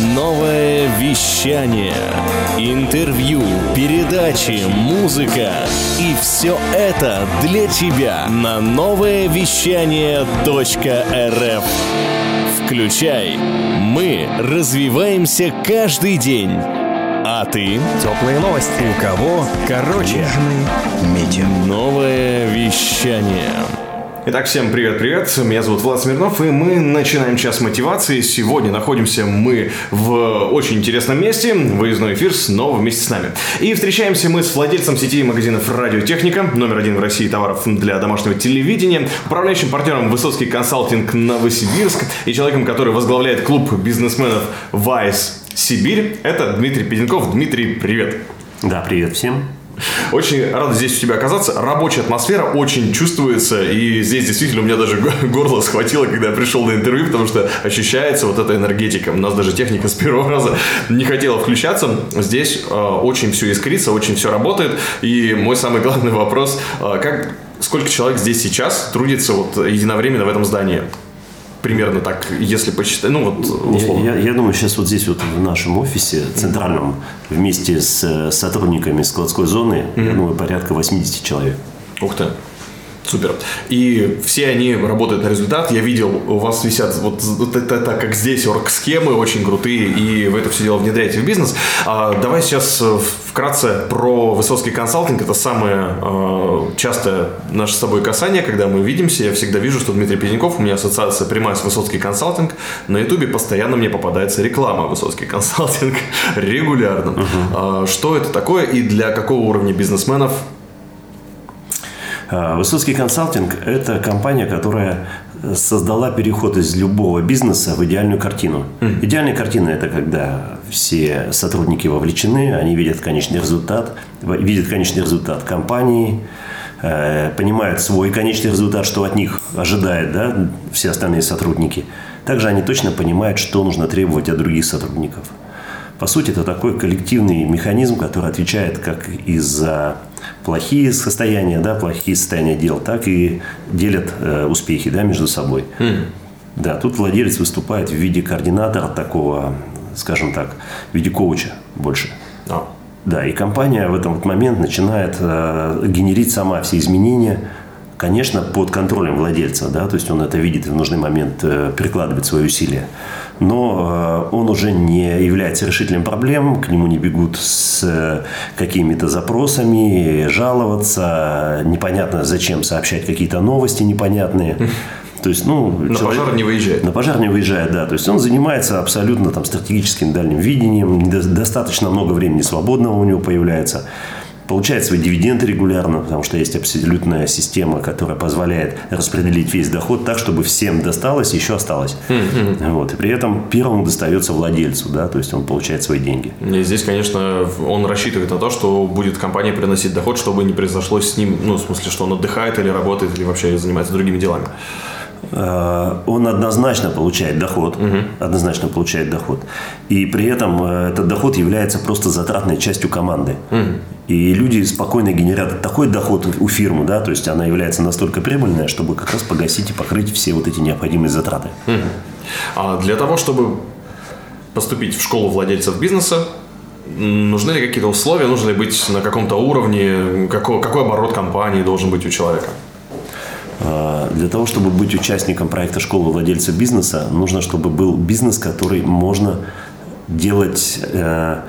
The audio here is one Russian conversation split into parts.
Новое вещание. Интервью, передачи, музыка. И все это для тебя на новое вещание .рф. Включай. Мы развиваемся каждый день. А ты? Теплые новости. У кого? Короче. Медиа. Новое вещание. Итак, всем привет-привет, меня зовут Влад Смирнов, и мы начинаем час мотивации. Сегодня находимся мы в очень интересном месте, выездной эфир снова вместе с нами. И встречаемся мы с владельцем сети магазинов «Радиотехника», номер один в России товаров для домашнего телевидения, управляющим партнером «Высоцкий консалтинг Новосибирск» и человеком, который возглавляет клуб бизнесменов «Вайс Сибирь». Это Дмитрий Педенков. Дмитрий, привет. Да, привет всем. Очень рад здесь у тебя оказаться. Рабочая атмосфера очень чувствуется. И здесь действительно у меня даже горло схватило, когда я пришел на интервью, потому что ощущается вот эта энергетика. У нас даже техника с первого раза не хотела включаться. Здесь э, очень все искрится, очень все работает. И мой самый главный вопрос, э, как, сколько человек здесь сейчас трудится вот единовременно в этом здании? Примерно так, если посчитать, ну вот условно. Я, я, я думаю, сейчас вот здесь вот в нашем офисе центральном вместе с сотрудниками складской зоны, mm-hmm. я думаю, порядка 80 человек. Ух ты. Супер. И все они работают на результат. Я видел, у вас висят вот, вот это, это как здесь орг-схемы очень крутые, и вы это все дело внедряете в бизнес. А, давай сейчас э, вкратце про Высоцкий консалтинг. Это самое а, частое наше с тобой касание, когда мы видимся. Я всегда вижу, что Дмитрий Пезняков, у меня ассоциация прямая с Высоцкий консалтинг. На ютубе постоянно мне попадается реклама Высоцкий консалтинг регулярно. Uh-huh. А, что это такое и для какого уровня бизнесменов Высоцкий консалтинг – это компания, которая создала переход из любого бизнеса в идеальную картину. Mm. Идеальная картина – это когда все сотрудники вовлечены, они видят конечный результат, видят конечный результат компании, э, понимают свой конечный результат, что от них ожидает да, все остальные сотрудники. Также они точно понимают, что нужно требовать от других сотрудников. По сути, это такой коллективный механизм, который отвечает как и за плохие состояния, да, плохие состояния дел, так и делят э, успехи да, между собой. Mm. Да, тут владелец выступает в виде координатора такого, скажем так, в виде коуча больше. Oh. Да, и компания в этот момент начинает э, генерить сама все изменения, конечно, под контролем владельца, да, то есть он это видит и в нужный момент э, прикладывает свои усилия но э, он уже не является решителем проблем, к нему не бегут с э, какими-то запросами, жаловаться, непонятно зачем сообщать какие-то новости непонятные. То есть, ну, на человек, пожар не выезжает. На пожар не выезжает, да. То есть он занимается абсолютно там стратегическим дальним видением, достаточно много времени свободного у него появляется получает свои дивиденды регулярно, потому что есть абсолютная система, которая позволяет распределить весь доход так, чтобы всем досталось и еще осталось. Mm-hmm. Вот. И при этом первому достается владельцу, да, то есть он получает свои деньги. И здесь, конечно, он рассчитывает на то, что будет компания приносить доход, чтобы не произошло с ним, ну, в смысле, что он отдыхает или работает, или вообще занимается другими делами. Э, он однозначно получает доход, угу. однозначно получает доход, и при этом э, этот доход является просто затратной частью команды. Угу. И люди спокойно генерят такой доход у фирмы, да, то есть она является настолько прибыльная, чтобы как раз погасить и покрыть все вот эти необходимые затраты. Угу. А для того, чтобы поступить в школу владельцев бизнеса, нужны ли какие-то условия, нужно ли быть на каком-то уровне, какой, какой оборот компании должен быть у человека? Для того, чтобы быть участником проекта «Школа владельца бизнеса», нужно, чтобы был бизнес, который можно делать э,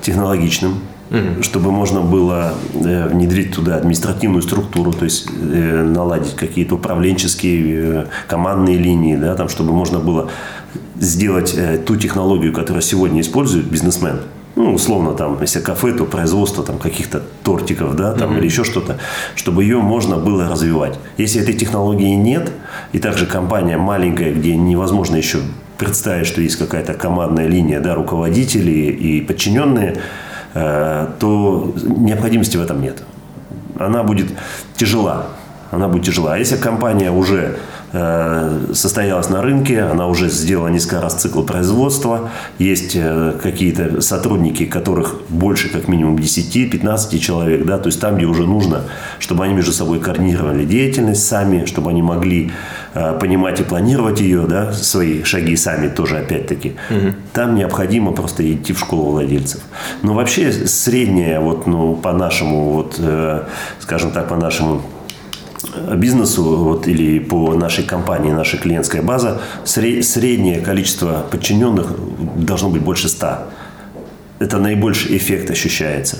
технологичным, угу. чтобы можно было э, внедрить туда административную структуру, то есть э, наладить какие-то управленческие командные линии, да, там, чтобы можно было сделать ту технологию, которую сегодня использует бизнесмен – ну, условно, там, если кафе, то производство там каких-то тортиков, да, там, mm-hmm. или еще что-то, чтобы ее можно было развивать. Если этой технологии нет, и также компания маленькая, где невозможно еще представить, что есть какая-то командная линия, да, руководители и подчиненные, э, то необходимости в этом нет. Она будет тяжела. Она будет тяжела. А если компания уже состоялась на рынке, она уже сделала несколько раз цикл производства, есть э, какие-то сотрудники, которых больше как минимум 10-15 человек, да, то есть там, где уже нужно, чтобы они между собой координировали деятельность сами, чтобы они могли э, понимать и планировать ее, да, свои шаги сами тоже опять-таки. Угу. Там необходимо просто идти в школу владельцев. Но вообще средняя вот, ну, по нашему, вот, скажем так, по нашему бизнесу вот, или по нашей компании, наша клиентская база, среднее количество подчиненных должно быть больше 100. Это наибольший эффект ощущается.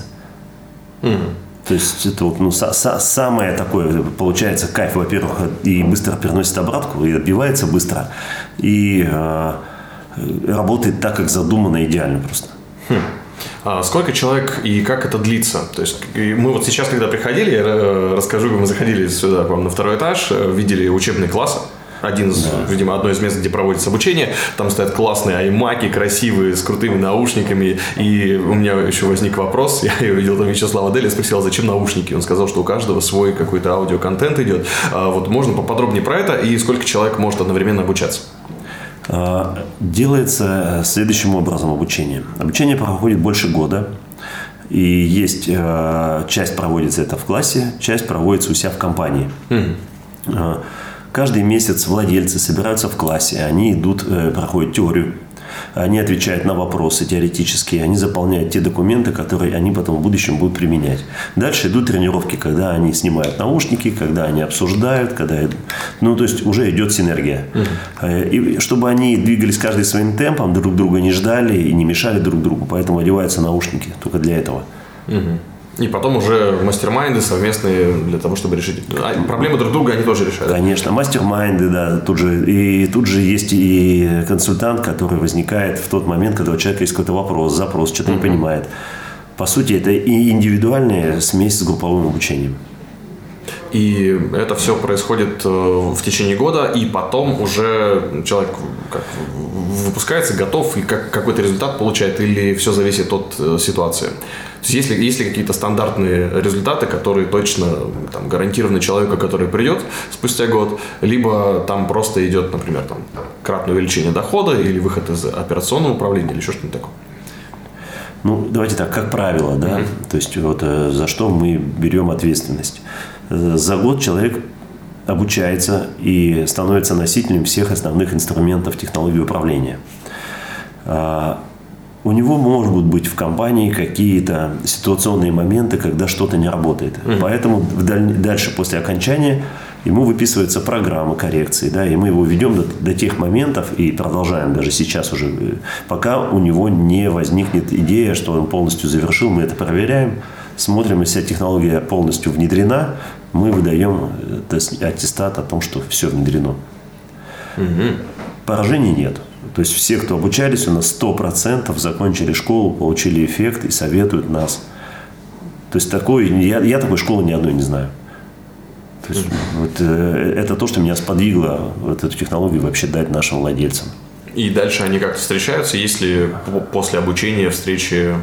Mm. То есть это вот ну, са- са- самое такое, получается кайф, во-первых, и быстро переносит обратку, и отбивается быстро, и э, работает так, как задумано идеально просто. Хм. А сколько человек и как это длится? То есть мы вот сейчас, когда приходили, я э, расскажу, мы заходили сюда к вам на второй этаж, э, видели учебный класс, один из, да. видимо, одно из мест, где проводится обучение. Там стоят классные аймаки, красивые, с крутыми наушниками. И у меня еще возник вопрос. Я увидел там Вячеслава Дели, спросил, зачем наушники? Он сказал, что у каждого свой какой-то аудиоконтент идет. А вот можно поподробнее про это и сколько человек может одновременно обучаться? А, делается следующим образом обучение. Обучение проходит больше года. И есть э, часть проводится это в классе, часть проводится у себя в компании. Mm. Каждый месяц владельцы собираются в классе, они идут, э, проходят теорию они отвечают на вопросы теоретические, они заполняют те документы, которые они потом в будущем будут применять. Дальше идут тренировки, когда они снимают наушники, когда они обсуждают, когда... Ну, то есть уже идет синергия. Угу. И чтобы они двигались каждый своим темпом, друг друга не ждали и не мешали друг другу, поэтому одеваются наушники только для этого. Угу. И потом уже мастер-майнды совместные для того, чтобы решить. А проблемы друг друга они тоже решают. Конечно, мастер-майнды, да. Тут же, и тут же есть и консультант, который возникает в тот момент, когда у человека есть какой-то вопрос, запрос, что-то mm-hmm. не понимает. По сути, это и индивидуальная смесь с групповым обучением. И это все происходит э, в течение года, и потом уже человек как, выпускается, готов, и как, какой-то результат получает, или все зависит от э, ситуации. То есть, есть ли, есть ли какие-то стандартные результаты, которые точно там, гарантированы человеку, который придет спустя год, либо там просто идет, например, там, кратное увеличение дохода или выход из операционного управления или еще что-нибудь такое? Ну, давайте так, как правило, да, mm-hmm. то есть вот э, за что мы берем ответственность. За год человек обучается и становится носителем всех основных инструментов технологии управления. А, у него могут быть в компании какие-то ситуационные моменты, когда что-то не работает. Mm-hmm. Поэтому дальше, после окончания, ему выписывается программа коррекции, да, и мы его ведем до, до тех моментов и продолжаем даже сейчас уже, э, пока у него не возникнет идея, что он полностью завершил, мы это проверяем, смотрим, если технология полностью внедрена, мы выдаем э, аттестат о том, что все внедрено. Угу. Поражений нет. То есть все, кто обучались, у нас 100% закончили школу, получили эффект и советуют нас. То есть такой, я, я такой школы ни одной не знаю. То есть, вот, э, это то, что меня сподвигло вот эту технологию вообще дать нашим владельцам. И дальше они как-то встречаются, если после обучения встречи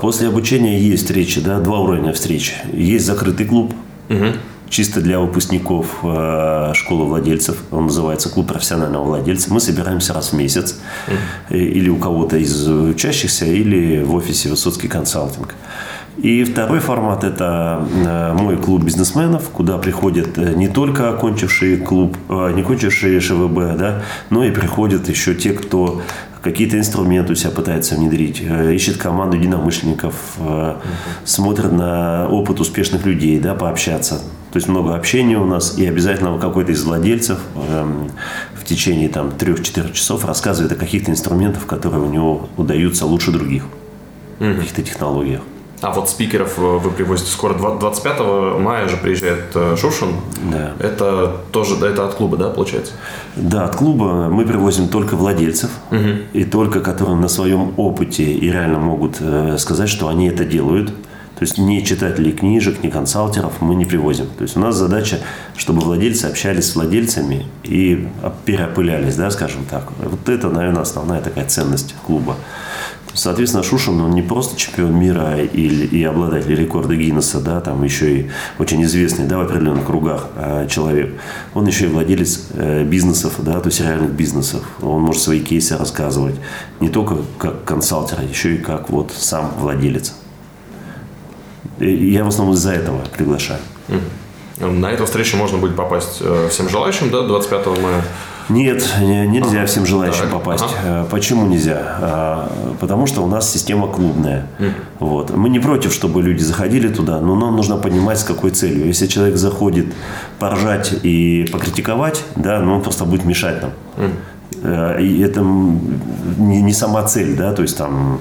После обучения есть встречи, да, два уровня встреч. Есть закрытый клуб, угу чисто для выпускников э, школы владельцев. Он называется клуб профессионального владельца. Мы собираемся раз в месяц. Mm-hmm. Или у кого-то из учащихся, или в офисе Высоцкий консалтинг. И второй формат – это э, мой клуб бизнесменов, куда приходят не только окончившие клуб, не окончившие ШВБ, да, но и приходят еще те, кто какие-то инструменты у себя пытается внедрить, ищет команду единомышленников, угу. смотрит на опыт успешных людей, да, пообщаться. То есть много общения у нас, и обязательно какой-то из владельцев эм, в течение там 3-4 часов рассказывает о каких-то инструментах, которые у него удаются лучше других, mm-hmm. каких-то технологиях. А вот спикеров э, вы привозите скоро 25 мая же приезжает э, Шушин. Да. Это тоже это от клуба, да, получается? Да, от клуба мы привозим только владельцев угу. и только которые на своем опыте и реально могут э, сказать, что они это делают. То есть ни читателей книжек, ни консалтеров мы не привозим. То есть у нас задача, чтобы владельцы общались с владельцами и переопылялись, да, скажем так. Вот это, наверное, основная такая ценность клуба. Соответственно, Шушин, он не просто чемпион мира и, и обладатель рекорда Гиннесса, да, там еще и очень известный, да, в определенных кругах э, человек. Он еще и владелец э, бизнесов, да, то есть реальных бизнесов. Он может свои кейсы рассказывать. Не только как консалтер, а еще и как вот сам владелец. И я в основном из-за этого приглашаю. На эту встречу можно будет попасть э, всем желающим, да, 25 мая? Нет, нельзя всем желающим Так, попасть. ага. Э, Почему нельзя? А, Потому что у нас система клубная. Вот. Мы не против, чтобы люди заходили туда, но нам нужно понимать, с какой целью. Если человек заходит поржать и покритиковать, да, ну он просто будет мешать нам. Э, И это не, не сама цель, да, то есть там,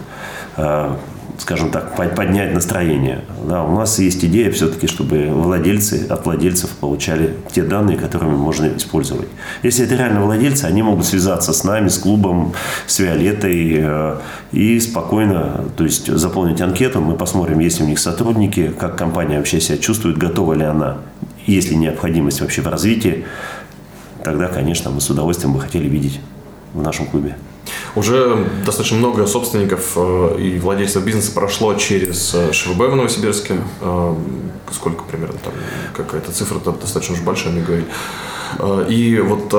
э, скажем так, под- поднять настроение. Да, у нас есть идея все-таки, чтобы владельцы от владельцев получали те данные, которыми можно использовать. Если это реально владельцы, они могут связаться с нами, с клубом, с Виолеттой э, и спокойно, то есть заполнить анкету, мы посмотрим, есть у них сотрудники, как компания вообще себя чувствует, готова ли она, есть ли необходимость вообще в развитии, тогда, конечно, мы с удовольствием бы хотели видеть в нашем клубе. Уже достаточно много собственников э, и владельцев бизнеса прошло через э, ШВБ в Новосибирске. Э, Сколько примерно там? Какая-то цифра -то достаточно уж большая, мне говорили. И вот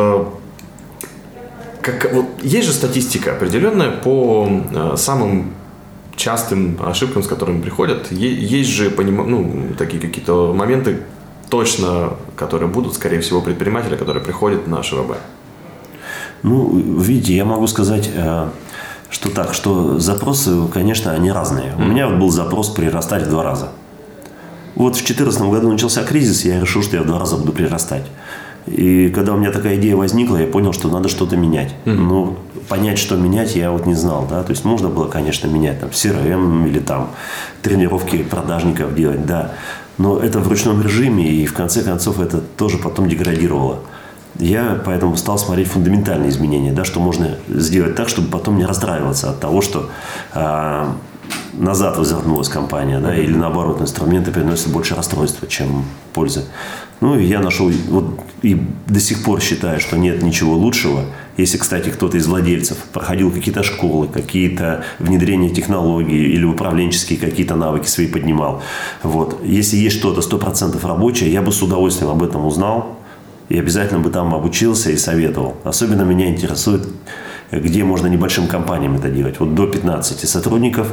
как, вот есть же статистика определенная по самым частым ошибкам, с которыми приходят. Есть же ну, такие какие-то моменты точно, которые будут, скорее всего, предприниматели, которые приходят на ШВБ. Ну, видите, я могу сказать, э, что так, что запросы, конечно, они разные. У меня был запрос прирастать в два раза. Вот в 2014 году начался кризис, я решил, что я в два раза буду прирастать. И когда у меня такая идея возникла, я понял, что надо что-то менять. Ну, понять, что менять, я вот не знал. Да? То есть можно было, конечно, менять там CRM или там тренировки продажников делать, да. Но это в ручном режиме, и в конце концов это тоже потом деградировало. Я поэтому стал смотреть фундаментальные изменения, да, что можно сделать так, чтобы потом не расстраиваться от того, что а, назад возвернулась компания, да, или наоборот, инструменты приносят больше расстройства, чем пользы. Ну, и я нашел, вот, и до сих пор считаю, что нет ничего лучшего. Если, кстати, кто-то из владельцев проходил какие-то школы, какие-то внедрения технологий или управленческие какие-то навыки свои поднимал. Вот. Если есть что-то 100% рабочее, я бы с удовольствием об этом узнал, и обязательно бы там обучился и советовал. Особенно меня интересует, где можно небольшим компаниям это делать. Вот до 15 сотрудников,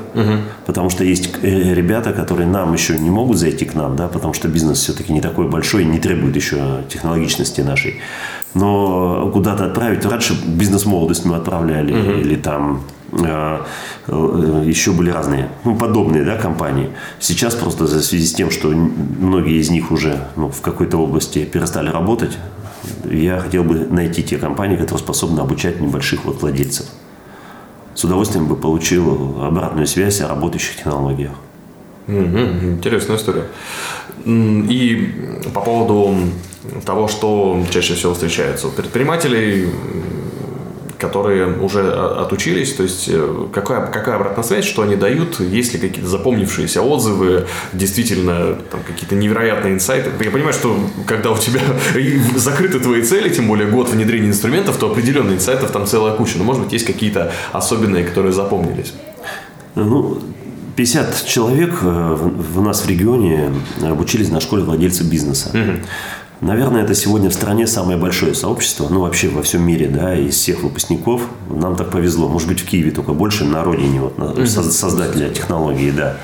потому что есть э, ребята, которые нам еще не могут зайти к нам, да, потому что бизнес все-таки не такой большой и не требует еще технологичности нашей. Но куда-то отправить, раньше бизнес-молодость мы отправляли, или там еще были разные, ну, подобные, да, компании. Сейчас просто в связи с тем, что многие из них уже ну, в какой-то области перестали работать, я хотел бы найти те компании, которые способны обучать небольших вот владельцев. С удовольствием бы получил обратную связь о работающих технологиях. Мгм, Интересная история. И по поводу того, что чаще всего встречается у предпринимателей, которые уже о- отучились, то есть э, какая, какая обратная связь, что они дают, есть ли какие-то запомнившиеся отзывы, действительно там, какие-то невероятные инсайты. Я понимаю, что когда у тебя закрыты твои цели, тем более год внедрения инструментов, то определенно инсайтов там целая куча. Но может быть есть какие-то особенные, которые запомнились. Ну, 50 человек э, в, в нас в регионе обучились на школе владельцев бизнеса. Наверное, это сегодня в стране самое большое сообщество, ну вообще во всем мире, да, из всех выпускников. Нам так повезло. Может быть, в Киеве только больше, на родине вот, на- соз- создателя технологии, да.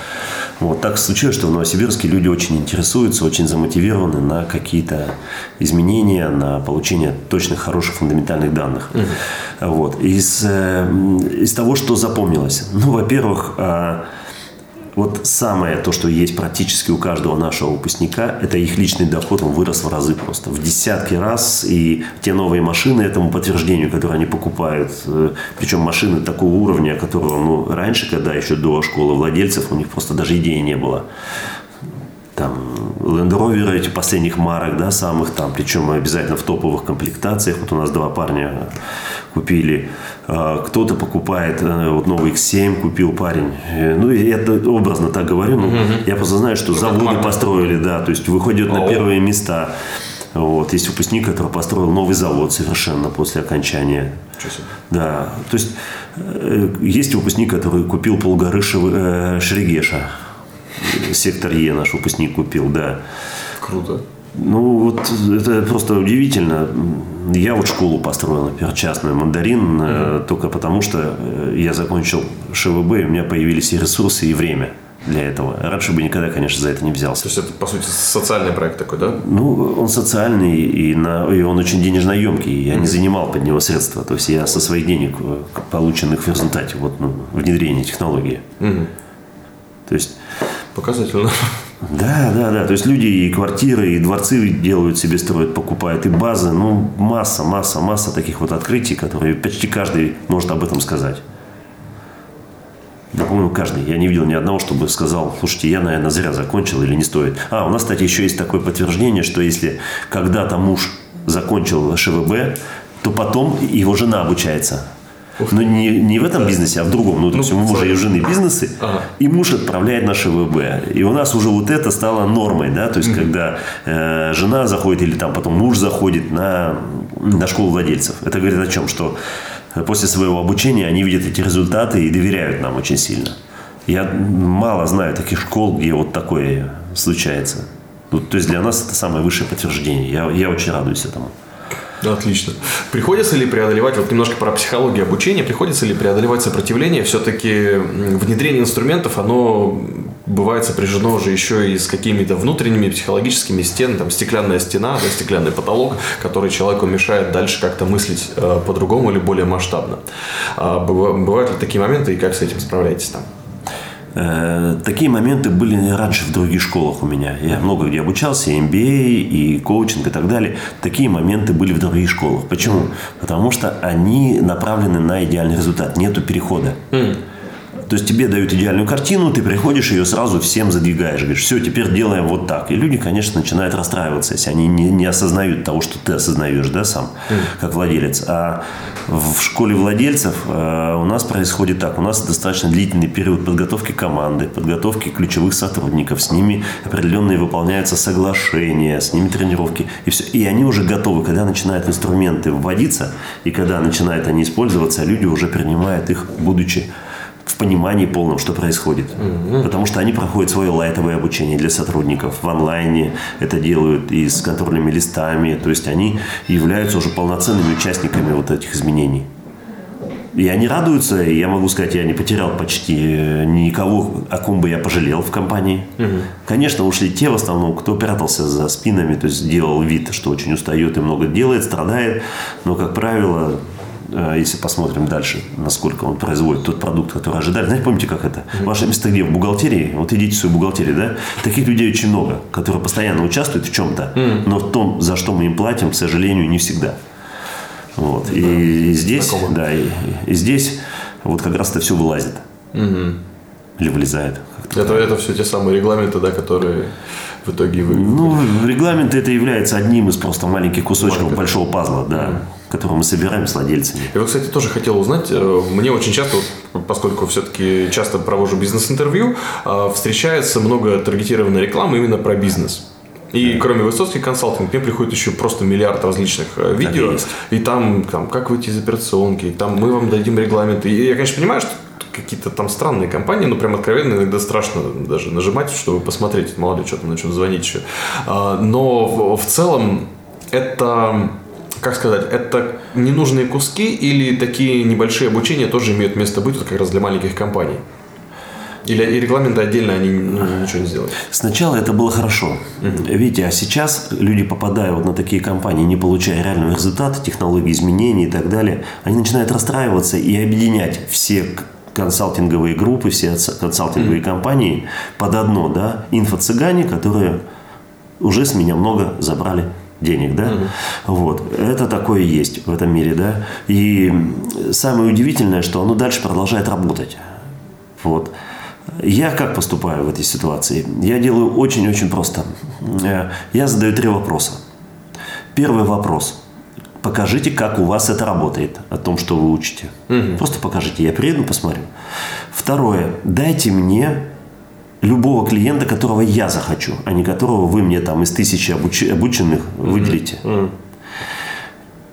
Вот так случилось, что в Новосибирске люди очень интересуются, очень замотивированы на какие-то изменения, на получение точных, хороших, фундаментальных данных. Вот. Из, э, из того, что запомнилось. Ну, во-первых, а, вот самое то, что есть практически у каждого нашего выпускника, это их личный доход, он вырос в разы просто. В десятки раз. И те новые машины этому подтверждению, которые они покупают, э, причем машины такого уровня, которого ну, раньше, когда еще до школы владельцев, у них просто даже идеи не было там Rover эти последних марок, да, самых там, причем обязательно в топовых комплектациях. Вот у нас два парня купили. А, Кто-то покупает, э, вот новый X7 купил парень. Э, Ну, и это образно так говорю. Ну, Я просто знаю, что заводы построили, да, то есть выходят на О. первые места. Вот. Есть выпускник, который построил новый завод совершенно после окончания. Да, то есть Э, Есть выпускник, который купил полгоры Шерегеша. Сектор Е наш выпускник купил, да. Круто. Ну, вот это просто удивительно. Я вот школу построил, например, частную «Мандарин», э, только потому что э, я закончил ШВБ, и у меня появились и ресурсы, и время для этого. Раньше бы никогда, конечно, за это не взялся. То есть это, по сути, социальный проект такой, да? Ну, он социальный, и, на, и он очень денежноемкий. Я не занимал под него средства. То есть я со своих денег, э, полученных в результате вот, ну, внедрения технологии. То есть Показательно. да, да, да. То есть люди и квартиры, и дворцы делают себе, строят, покупают, и базы. Ну, масса, масса, масса таких вот открытий, которые почти каждый может об этом сказать. Да, по-моему, каждый. Я не видел ни одного, чтобы сказал, слушайте, я, наверное, зря закончил или не стоит. А, у нас, кстати, еще есть такое подтверждение, что если когда-то муж закончил ШВБ, то потом его жена обучается. Но не, не в этом бизнесе, а в другом. Ну, то есть у мужа и жены бизнесы, Ага. и муж отправляет на ШВБ. И у нас уже вот это стало нормой, да, то есть когда э, жена заходит или там потом муж заходит на, на школу владельцев. Это говорит о чем? Что после своего обучения они видят эти результаты и доверяют нам очень сильно. Я мало знаю таких школ, где вот такое случается. Ну, то есть для нас это самое высшее подтверждение. Я, я очень радуюсь этому. Отлично. Приходится ли преодолевать, вот немножко про психологию обучения, приходится ли преодолевать сопротивление? Все-таки внедрение инструментов, оно бывает сопряжено уже еще и с какими-то внутренними психологическими стенами, там стеклянная стена, да, стеклянный потолок, который человеку мешает дальше как-то мыслить э, по-другому или более масштабно. А быва- бывают ли такие моменты и как с этим справляетесь там? Э, Такие моменты были раньше в других школах у меня. Я много где обучался, и MBA, и коучинг, и так далее. Такие моменты были в других школах. Почему? Потому что они направлены на идеальный результат. Нету перехода. То есть тебе дают идеальную картину, ты приходишь ее сразу всем задвигаешь. Говоришь, все, теперь делаем вот так. И люди, конечно, начинают расстраиваться, если они не, не осознают того, что ты осознаешь, да, сам, как владелец. А в школе владельцев э, у нас происходит так. У нас достаточно длительный период подготовки команды, подготовки ключевых сотрудников. С ними определенные выполняются соглашения, с ними тренировки. И, все. и они уже готовы. Когда начинают инструменты вводиться, и когда начинают они использоваться, люди уже принимают их, будучи в понимании полном, что происходит. Потому что они проходят свое лайтовое обучение для сотрудников в онлайне, это делают и с контрольными листами, то есть они являются уже полноценными участниками вот этих изменений. И они радуются, и я могу сказать, я не потерял почти э, никого, о ком бы я пожалел в компании. Конечно, ушли те в основном, кто прятался за спинами, то есть делал вид, что очень устает и много делает, страдает, но, как правило, если посмотрим дальше, насколько он производит тот продукт, который ожидали. Знаете, помните, как это? Ваше место где? В бухгалтерии? Вот идите в свою бухгалтерию, да? Таких людей очень много, которые постоянно участвуют в чем-то, но в том, за что мы им платим, к сожалению, не всегда. Вот. И, здесь, знакомо. да, и, и здесь вот как раз это все вылазит. Или вылезает. Это, это все те самые регламенты, да, которые в итоге вы... Ну, регламент это является одним из просто маленьких кусочков Маленьких. большого пазла, да, который мы собираем с владельцами. Я кстати, тоже хотел узнать, э, мне очень часто, поскольку все-таки часто провожу бизнес-интервью, э, встречается много таргетированной рекламы именно про бизнес. И кроме Высоцкий консалтинг, мне приходит еще просто миллиард различных э, и видео. И там, там, как выйти из операционки, там мы вам дадим регламенты. И я, конечно, понимаю, что какие-то там странные компании, но прям откровенно иногда страшно даже нажимать, чтобы посмотреть, мало ли что там начнут звонить еще. А, Но в целом это, как сказать, это ненужные куски или такие небольшие обучения тоже имеют место быть вот как раз для маленьких компаний? Или и регламенты отдельно они ну, ничего не сделают? Сначала это было хорошо. Видите, а сейчас люди, попадая вот на такие компании, не получая реального результата, технологий изменений и так далее, они начинают расстраиваться и объединять все консалтинговые группы, все консалтинговые компании под одно, да, инфо-цыгане, которые уже с меня много забрали денег, да, вот, это такое есть в этом мире, да, и самое удивительное, что оно дальше продолжает работать, вот. Я как поступаю в этой ситуации? Я делаю очень-очень просто. Э, Я задаю три вопроса. Первый вопрос. Покажите, как у вас это работает, о том, что вы учите. Просто покажите. Я приеду, посмотрю. Второе. Дайте мне любого клиента, которого я захочу, а не которого вы мне там из тысячи обуч- обученных выделите.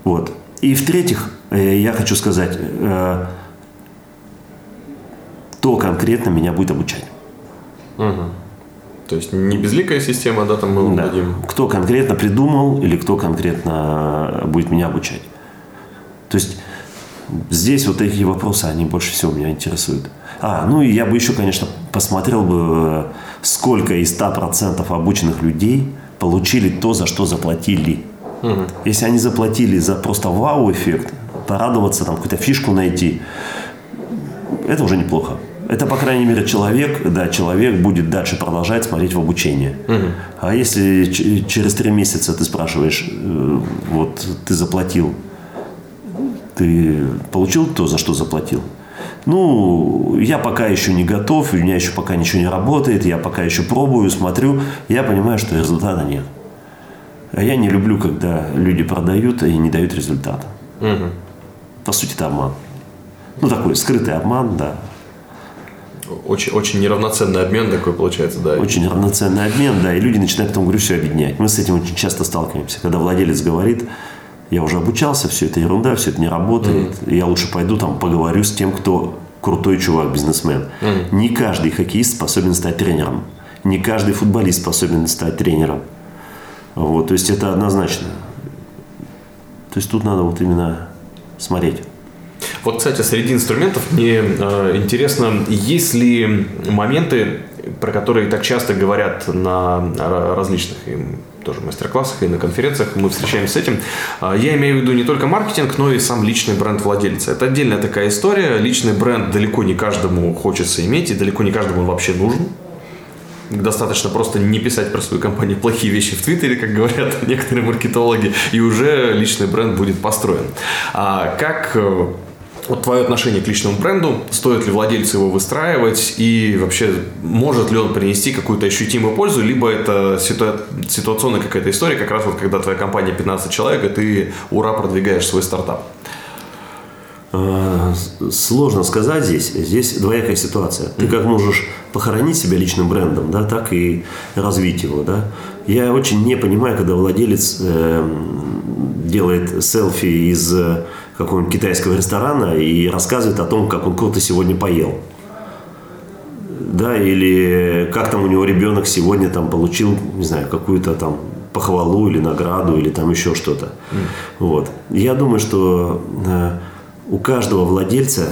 Вот. И в-третьих, э, я хочу сказать, э, кто конкретно меня будет обучать. То есть не безликая система, да, там мы Да. дадим. Кто конкретно придумал или кто конкретно будет меня обучать. То есть здесь вот такие вопросы, они больше всего меня интересуют. А, ну и я бы еще, конечно, посмотрел бы, сколько из 100% обученных людей получили то, за что заплатили. Если они заплатили за просто вау-эффект, порадоваться, там какую-то фишку найти, это уже неплохо. Это, по крайней мере, человек, да, человек будет дальше продолжать смотреть в обучение. А если через три месяца ты спрашиваешь, э, вот ты заплатил, ты получил то, за что заплатил? Ну, я пока еще не готов, у меня еще пока ничего не работает, я пока еще пробую, смотрю, я понимаю, что результата нет. А я не люблю, когда люди продают и не дают результата. По сути, это обман. Ну, такой скрытый обман, да. Очень, очень неравноценный обмен такой получается, да. Очень равноценный обмен, да, и люди начинают потом, говорю, все объединять. Мы с этим очень часто сталкиваемся. Когда владелец говорит, я уже обучался, все это ерунда, все это не работает, я лучше пойду там поговорю с тем, кто крутой чувак, бизнесмен. Не каждый хоккеист способен стать тренером. Не каждый футболист способен стать тренером. Вот, то есть это однозначно. То есть тут надо вот именно смотреть. Вот, кстати, среди инструментов мне э, интересно, есть ли моменты, про которые так часто говорят на ра- различных тоже мастер-классах и на конференциях, мы встречаемся с этим. А, Я имею в виду не только маркетинг, но и сам личный бренд владельца. Это отдельная такая история. Личный бренд далеко не каждому хочется иметь, и далеко не каждому он вообще нужен. Достаточно просто не писать про свою компанию плохие вещи в Твиттере, как говорят некоторые маркетологи, и уже личный бренд будет построен. А как э, вот твое отношение к личному бренду, стоит ли владельцу его выстраивать и вообще может ли он принести какую-то ощутимую пользу, либо это ситуа- ситуационная какая-то история, как раз вот когда твоя компания 15 человек, и ты ура продвигаешь свой стартап. А, Сложно сказать здесь. Здесь двоякая ситуация. Ты как можешь похоронить себя личным брендом, да, так и развить его, да. Я очень не понимаю, когда владелец э, делает селфи из э, какого-нибудь китайского ресторана и рассказывает о том, как он круто сегодня поел. Да, или как там у него ребенок сегодня там получил, не знаю, какую-то там похвалу или награду, или там еще что-то. Вот. Я думаю, что э, у каждого владельца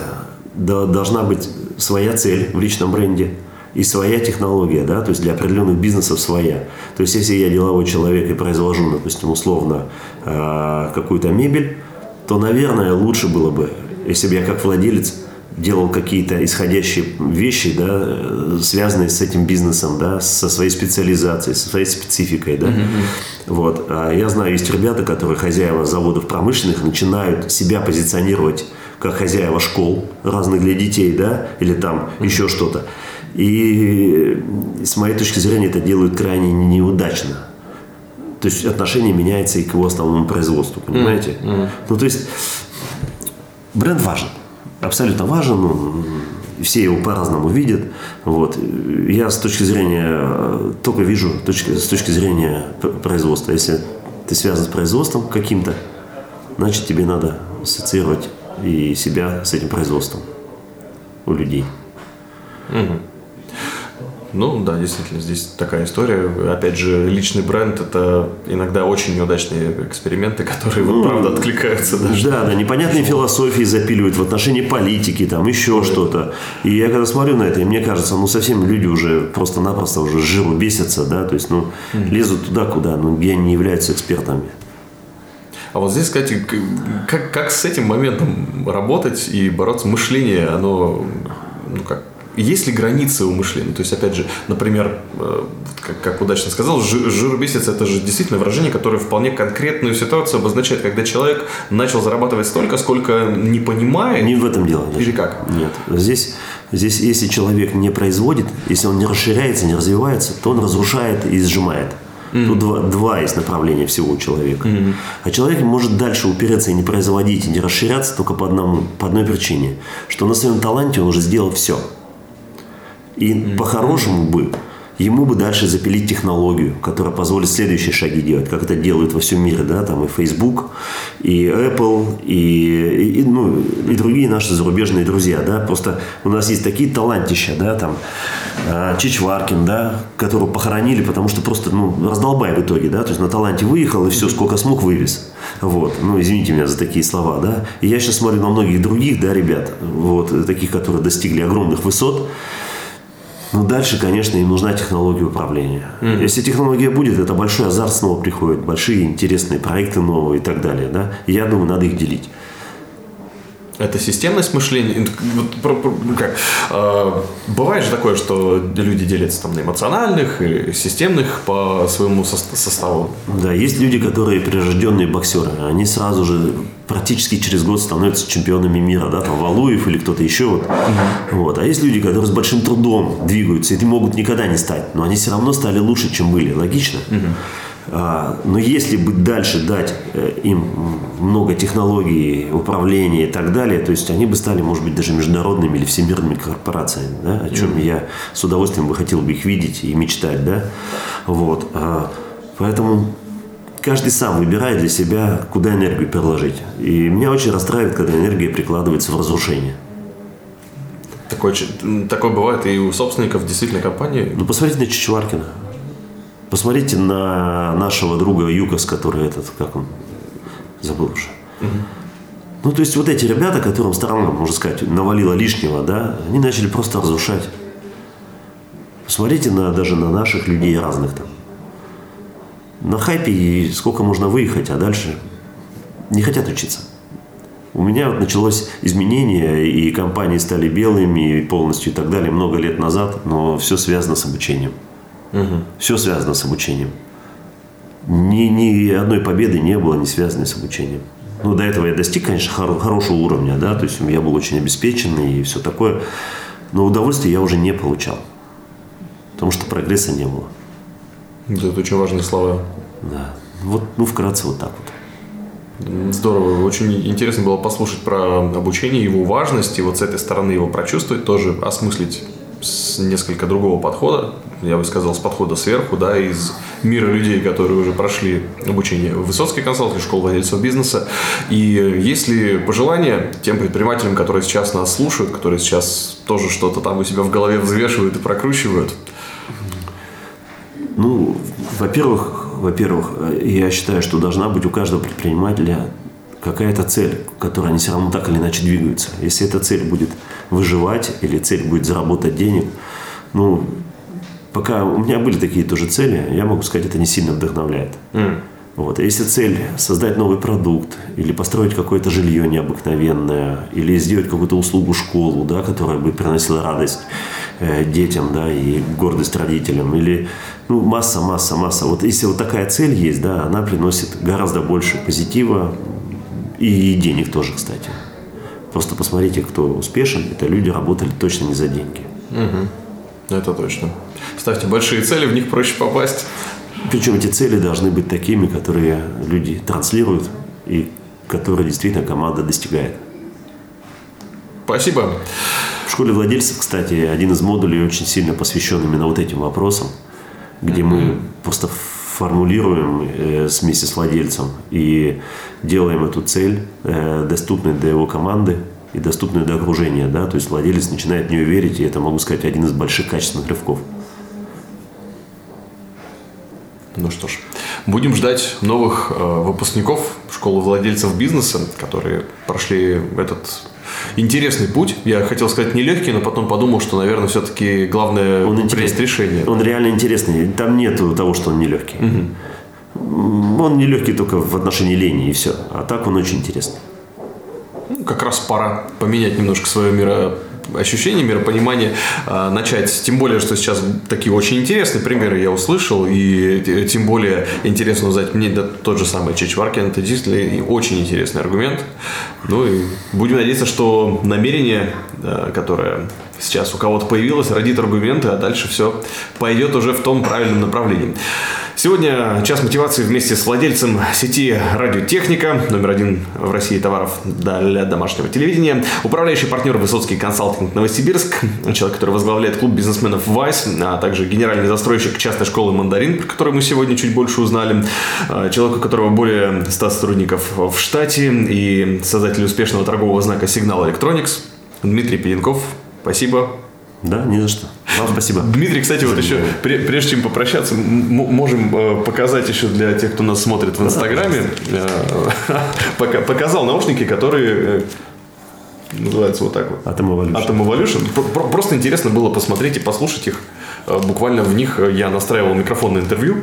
до- должна быть своя цель в личном бренде и своя технология, да, то есть для определенных бизнесов своя. То есть если я деловой человек и произвожу, допустим, условно э, какую-то мебель, то, наверное, лучше было бы, если бы я как владелец делал какие-то исходящие вещи, да, э, связанные с этим бизнесом, да, со своей специализацией, со своей спецификой, да. Вот. А я знаю, есть ребята, которые хозяева заводов промышленных начинают себя позиционировать как хозяева школ разных для детей, да, или там еще что-то. И с моей точки зрения это делают крайне неудачно. То есть отношение меняется и к его основному производству, понимаете? Ну, то есть бренд важен. Абсолютно важен. ну, все его по-разному видят. Вот. Я с точки зрения, э, только вижу точки, с точки зрения производства. Если ты связан с производством каким-то, значит тебе надо ассоциировать и себя с этим производством у людей. Ну да, действительно, здесь такая история. Опять же, личный бренд это иногда очень неудачные эксперименты, которые вот правда откликаются даже. Да, да, непонятные философии запиливают в отношении политики, там еще что-то. И я когда смотрю на это, и мне кажется, ну совсем люди уже просто-напросто уже жиру бесятся, да, то есть, ну, лезут туда, куда, ну, где они не являются экспертами. А вот здесь, кстати, как, как с этим моментом работать и бороться? Мышление, оно, ну как, есть ли границы у мышления? То есть, опять же, например, э, как, как удачно сказал, жи- жиробесец – это же действительно выражение, которое вполне конкретную ситуацию обозначает, когда человек начал зарабатывать столько, сколько не понимает. Не в этом дело. даже. Или как? Нет. Здесь, здесь, если человек не производит, если он не расширяется, не развивается, то он разрушает и сжимает. Тут два, два есть направления всего у человека. А человек может дальше упереться и не производить, и не расширяться только по, одному, по одной причине. Что на своем таланте он уже сделал все. И по-хорошему бы Ему бы дальше запилить технологию, которая позволит следующие шаги делать, как это делают во всем мире, да, там и Facebook, и Apple, и, и, ну, и другие наши зарубежные друзья, да, просто у нас есть такие талантища, да, там, э, Чичваркин, да, которого похоронили, потому что просто, ну, раздолбай в итоге, да, то есть на таланте выехал и все, сколько смог, вывез. Вот, ну, извините меня за такие слова, да. И я сейчас смотрю на многих других, да, ребят, вот, таких, которые достигли огромных высот, ну, дальше, конечно, им нужна технология управления. Mm-hmm. Если технология будет, это большой азарт снова приходит, большие интересные проекты новые и так далее. Да? И я думаю, надо их делить. Это системность мышления. Вот, ну как, э, бывает же такое, что люди делятся там на эмоциональных и системных по своему составу. Да, есть люди, которые прирожденные боксеры. Они сразу же практически через год становятся чемпионами мира, да, там Валуев или кто-то еще. Вот. Угу. вот. А есть люди, которые с большим трудом двигаются, и могут никогда не стать, но они все равно стали лучше, чем были. Логично? Угу. А, но если бы дальше дать э, им много технологий, управления и так далее, то есть они бы стали, может быть, даже международными или всемирными корпорациями, да, о чем mm-hmm. я с удовольствием бы хотел бы их видеть и мечтать, да, вот. А, поэтому каждый сам выбирает для себя, куда энергию переложить. И меня очень расстраивает, когда энергия прикладывается в разрушение. Такое, такое бывает и у собственников действительно компании. Ну, посмотрите на Чичваркина. Посмотрите на нашего друга Юкос, который этот, как он, забыл уже. Угу. Ну, то есть вот эти ребята, которым страна, можно сказать, навалила лишнего, да, они начали просто разрушать. Посмотрите на, даже на наших людей разных там. На хайпе и сколько можно выехать, а дальше не хотят учиться. У меня вот началось изменение, и компании стали белыми полностью и так далее много лет назад, но все связано с обучением. Угу. Все связано с обучением. Ни, ни одной победы не было, не связанной с обучением. Ну, до этого я достиг, конечно, хор- хорошего уровня, да, то есть я был очень обеспеченный и все такое. Но удовольствия я уже не получал. Потому что прогресса не было. Это очень важные слова. Да. Вот, ну, вкратце вот так вот. Здорово. Очень интересно было послушать про обучение, его важность, и вот с этой стороны его прочувствовать, тоже осмыслить с несколько другого подхода, я бы сказал, с подхода сверху, да, из мира людей, которые уже прошли обучение в Высоцкой консалтинг, школу владельцев бизнеса. И есть ли пожелания тем предпринимателям, которые сейчас нас слушают, которые сейчас тоже что-то там у себя в голове взвешивают и прокручивают? Ну, во-первых, во-первых, я считаю, что должна быть у каждого предпринимателя какая-то цель, к которой они все равно так или иначе двигаются. Если эта цель будет выживать или цель будет заработать денег, ну, пока у меня были такие тоже цели, я могу сказать, это не сильно вдохновляет. Mm. Вот. А если цель создать новый продукт, или построить какое-то жилье необыкновенное, или сделать какую-то услугу школу, да, которая бы приносила радость э, детям, да, и гордость родителям, или ну, масса, масса, масса. Вот если вот такая цель есть, да, она приносит гораздо больше позитива, и денег тоже, кстати. Просто посмотрите, кто успешен. Это люди работали точно не за деньги. Угу. Это точно. Ставьте большие цели, в них проще попасть. Причем эти цели должны быть такими, которые люди транслируют и которые действительно команда достигает. Спасибо. В школе владельцев, кстати, один из модулей очень сильно посвящен именно вот этим вопросам, где mm-hmm. мы просто формулируем э, вместе с владельцем и делаем эту цель э, доступной для его команды и доступной для окружения. Да? То есть владелец начинает в нее верить, и это, могу сказать, один из больших качественных рывков. Ну что ж, будем ждать новых э, выпускников школы владельцев бизнеса, которые прошли этот интересный путь. Я хотел сказать нелегкий, но потом подумал, что, наверное, все-таки главное он принять решение. Он реально интересный. Там нет того, что он нелегкий. Угу. Он нелегкий только в отношении лени и все. А так он очень интересный. Ну, как раз пора поменять немножко свое миро ощущение, миропонимание э, начать. Тем более, что сейчас такие очень интересные примеры я услышал, и тем более интересно узнать мне да, тот же самый Чичваркин. Это действительно очень интересный аргумент. Ну и будем надеяться, что намерение, э, которое сейчас у кого-то появилось, родит аргументы, а дальше все пойдет уже в том правильном направлении. Сегодня час мотивации вместе с владельцем сети «Радиотехника», номер один в России товаров для домашнего телевидения, управляющий партнер Высоцкий консалтинг Новосибирск, человек, который возглавляет клуб бизнесменов «Вайс», а также генеральный застройщик частной школы «Мандарин», про который мы сегодня чуть больше узнали, а, человек, у которого более 100 сотрудников в штате и создатель успешного торгового знака «Сигнал Electronics», Дмитрий Пеленков. Спасибо. Да, не за что. Вам спасибо. Дмитрий, кстати, вот еще, прежде чем попрощаться, можем э, показать еще для тех, кто нас смотрит в Инстаграме, э, показал наушники, которые э, называются вот так вот. Atom Evolution. Atom Evolution. Просто интересно было посмотреть и послушать их. Буквально в них я настраивал микрофон на интервью.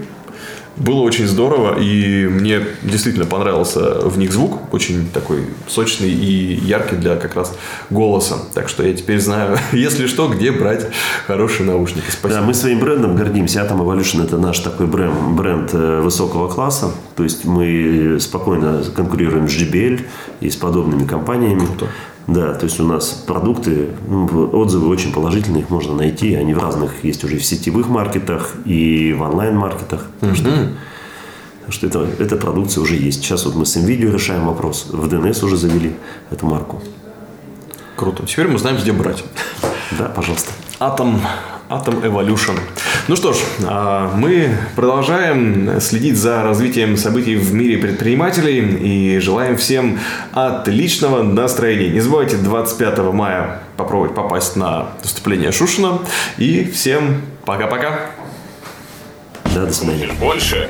Было очень здорово, и мне действительно понравился в них звук, очень такой сочный и яркий для как раз голоса. Так что я теперь знаю, если что, где брать хорошие наушники. Спасибо. Да, мы своим брендом гордимся. Atom Evolution это наш такой бренд, бренд э, высокого класса. То есть мы спокойно конкурируем с JBL и с подобными компаниями. Круто. Да, то есть у нас продукты, ну, отзывы очень положительные, их можно найти. Они в разных есть уже в сетевых маркетах и в онлайн-маркетах. Mm-hmm. Что, что это, эта продукция уже есть. Сейчас вот мы с NVIDIA решаем вопрос. В DNS уже завели эту марку. Круто. Теперь мы знаем, где брать. Да, пожалуйста. Атом Atom Evolution. Ну что ж, а, мы продолжаем следить за развитием событий в мире предпринимателей и желаем всем отличного настроения. Не забывайте 25 мая попробовать попасть на выступление Шушина. И всем пока-пока. Да, до свидания. Больше?